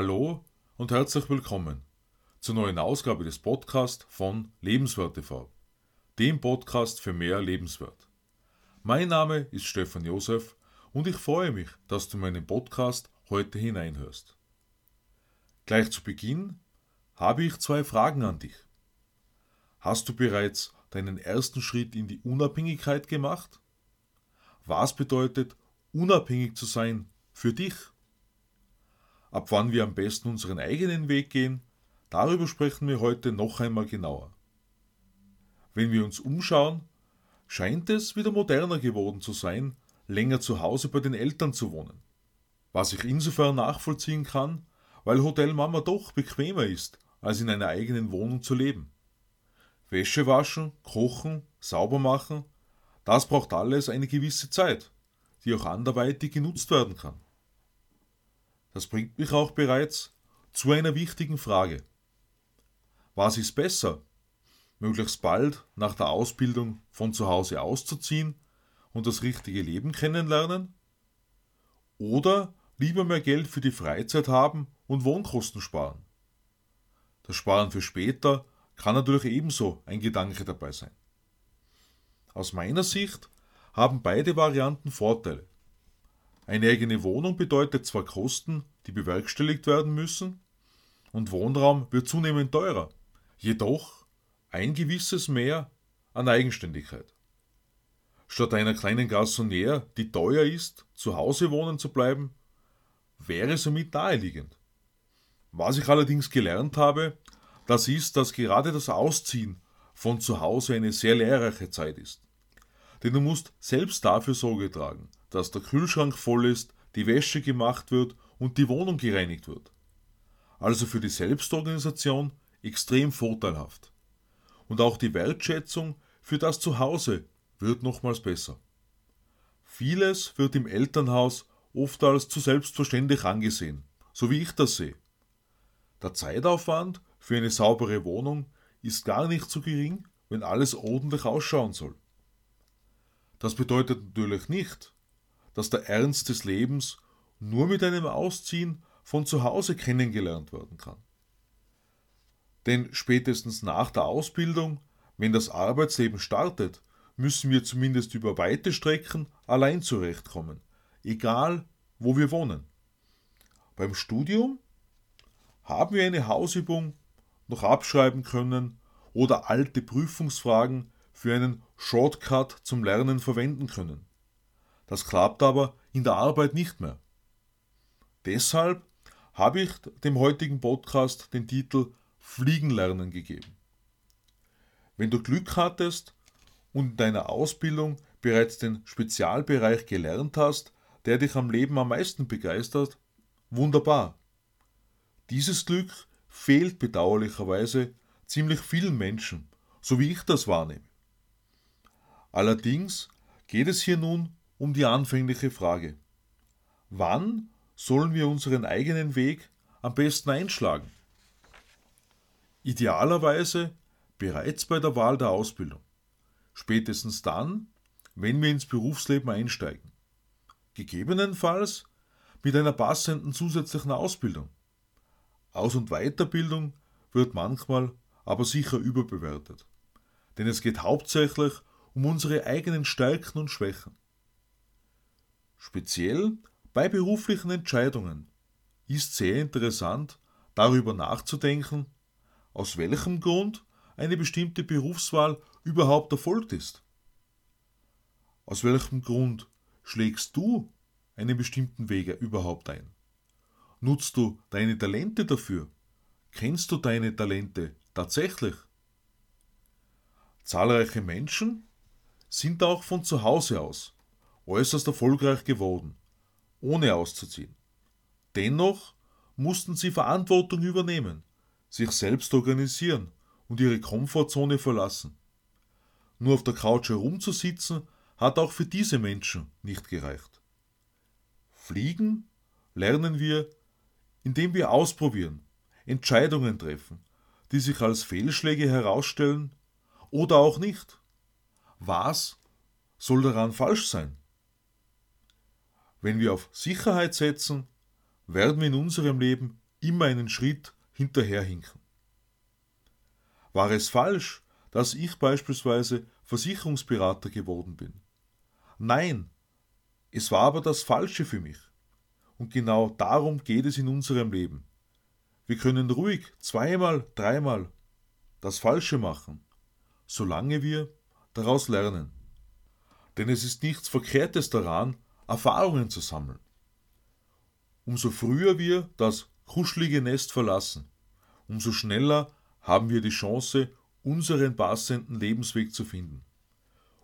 Hallo und herzlich willkommen zur neuen Ausgabe des Podcasts von Lebenswert TV, dem Podcast für mehr Lebenswert. Mein Name ist Stefan Josef und ich freue mich, dass du meinen Podcast heute hineinhörst. Gleich zu Beginn habe ich zwei Fragen an dich. Hast du bereits deinen ersten Schritt in die Unabhängigkeit gemacht? Was bedeutet unabhängig zu sein für dich? Ab wann wir am besten unseren eigenen Weg gehen, darüber sprechen wir heute noch einmal genauer. Wenn wir uns umschauen, scheint es wieder moderner geworden zu sein, länger zu Hause bei den Eltern zu wohnen. Was ich insofern nachvollziehen kann, weil Hotelmama doch bequemer ist, als in einer eigenen Wohnung zu leben. Wäsche waschen, kochen, sauber machen, das braucht alles eine gewisse Zeit, die auch anderweitig genutzt werden kann. Das bringt mich auch bereits zu einer wichtigen Frage. Was ist besser? Möglichst bald nach der Ausbildung von zu Hause auszuziehen und das richtige Leben kennenlernen? Oder lieber mehr Geld für die Freizeit haben und Wohnkosten sparen? Das Sparen für später kann natürlich ebenso ein Gedanke dabei sein. Aus meiner Sicht haben beide Varianten Vorteile. Eine eigene Wohnung bedeutet zwar Kosten, die bewerkstelligt werden müssen, und Wohnraum wird zunehmend teurer, jedoch ein gewisses Mehr an Eigenständigkeit. Statt einer kleinen Garçonnière, die teuer ist, zu Hause wohnen zu bleiben, wäre somit naheliegend. Was ich allerdings gelernt habe, das ist, dass gerade das Ausziehen von zu Hause eine sehr lehrreiche Zeit ist. Denn du musst selbst dafür Sorge tragen, dass der Kühlschrank voll ist, die Wäsche gemacht wird und die Wohnung gereinigt wird. Also für die Selbstorganisation extrem vorteilhaft. Und auch die Wertschätzung für das Zuhause wird nochmals besser. Vieles wird im Elternhaus oft als zu selbstverständlich angesehen, so wie ich das sehe. Der Zeitaufwand für eine saubere Wohnung ist gar nicht so gering, wenn alles ordentlich ausschauen soll. Das bedeutet natürlich nicht, dass der Ernst des Lebens nur mit einem Ausziehen von zu Hause kennengelernt werden kann. Denn spätestens nach der Ausbildung, wenn das Arbeitsleben startet, müssen wir zumindest über weite Strecken allein zurechtkommen, egal wo wir wohnen. Beim Studium haben wir eine Hausübung noch abschreiben können oder alte Prüfungsfragen für einen Shortcut zum Lernen verwenden können. Das klappt aber in der Arbeit nicht mehr. Deshalb habe ich dem heutigen Podcast den Titel Fliegen lernen gegeben. Wenn du Glück hattest und in deiner Ausbildung bereits den Spezialbereich gelernt hast, der dich am Leben am meisten begeistert, wunderbar. Dieses Glück fehlt bedauerlicherweise ziemlich vielen Menschen, so wie ich das wahrnehme. Allerdings geht es hier nun um die anfängliche Frage. Wann sollen wir unseren eigenen Weg am besten einschlagen? Idealerweise bereits bei der Wahl der Ausbildung. Spätestens dann, wenn wir ins Berufsleben einsteigen. Gegebenenfalls mit einer passenden zusätzlichen Ausbildung. Aus- und Weiterbildung wird manchmal aber sicher überbewertet. Denn es geht hauptsächlich um unsere eigenen Stärken und Schwächen. Speziell bei beruflichen Entscheidungen ist sehr interessant, darüber nachzudenken, aus welchem Grund eine bestimmte Berufswahl überhaupt erfolgt ist. Aus welchem Grund schlägst du einen bestimmten Weg überhaupt ein? Nutzt du deine Talente dafür? Kennst du deine Talente tatsächlich? Zahlreiche Menschen sind auch von zu Hause aus äußerst erfolgreich geworden, ohne auszuziehen. Dennoch mussten sie Verantwortung übernehmen, sich selbst organisieren und ihre Komfortzone verlassen. Nur auf der Couch herumzusitzen, hat auch für diese Menschen nicht gereicht. Fliegen lernen wir, indem wir ausprobieren, Entscheidungen treffen, die sich als Fehlschläge herausstellen oder auch nicht. Was soll daran falsch sein? Wenn wir auf Sicherheit setzen, werden wir in unserem Leben immer einen Schritt hinterherhinken. War es falsch, dass ich beispielsweise Versicherungsberater geworden bin? Nein, es war aber das Falsche für mich. Und genau darum geht es in unserem Leben. Wir können ruhig zweimal, dreimal das Falsche machen, solange wir daraus lernen. Denn es ist nichts Verkehrtes daran, Erfahrungen zu sammeln. Umso früher wir das kuschelige Nest verlassen, umso schneller haben wir die Chance, unseren passenden Lebensweg zu finden.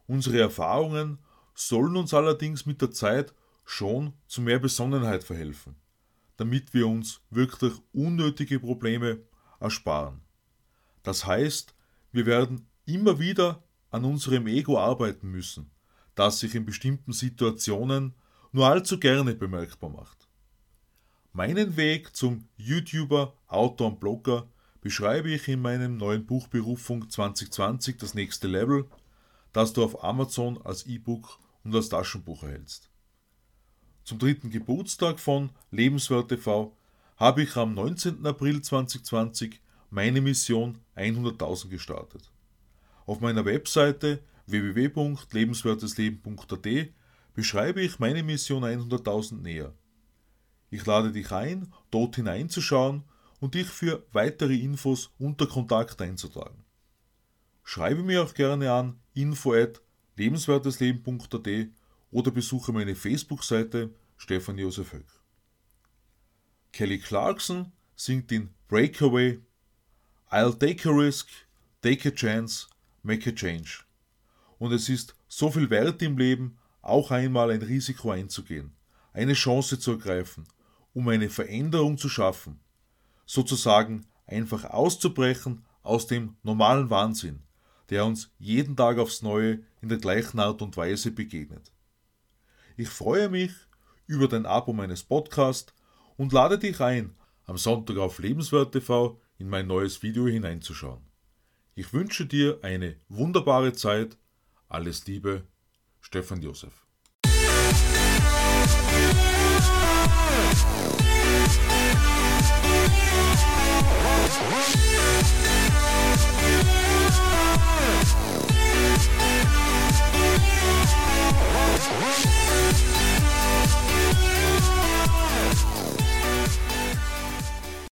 Unsere Erfahrungen sollen uns allerdings mit der Zeit schon zu mehr Besonnenheit verhelfen, damit wir uns wirklich unnötige Probleme ersparen. Das heißt, wir werden immer wieder an unserem Ego arbeiten müssen, das sich in bestimmten Situationen nur allzu gerne bemerkbar macht. Meinen Weg zum YouTuber, Autor und Blogger beschreibe ich in meinem neuen Buch Berufung 2020 das nächste Level, das du auf Amazon als E-Book und als Taschenbuch erhältst. Zum dritten Geburtstag von Lebenswert TV habe ich am 19. April 2020 meine Mission 100.000 gestartet. Auf meiner Webseite www.lebenswertesleben.at beschreibe ich meine Mission 100.000 näher. Ich lade dich ein, dort hineinzuschauen und dich für weitere Infos unter Kontakt einzutragen. Schreibe mir auch gerne an info at lebenswertesleben.at oder besuche meine Facebook-Seite Stefan Josef Höck. Kelly Clarkson singt in Breakaway I'll take a risk, take a chance, make a change. Und es ist so viel wert im Leben, auch einmal ein Risiko einzugehen, eine Chance zu ergreifen, um eine Veränderung zu schaffen, sozusagen einfach auszubrechen aus dem normalen Wahnsinn, der uns jeden Tag aufs Neue in der gleichen Art und Weise begegnet. Ich freue mich über dein Abo meines Podcasts und lade dich ein, am Sonntag auf Lebenswert TV in mein neues Video hineinzuschauen. Ich wünsche dir eine wunderbare Zeit. Alles Liebe, Stefan Josef.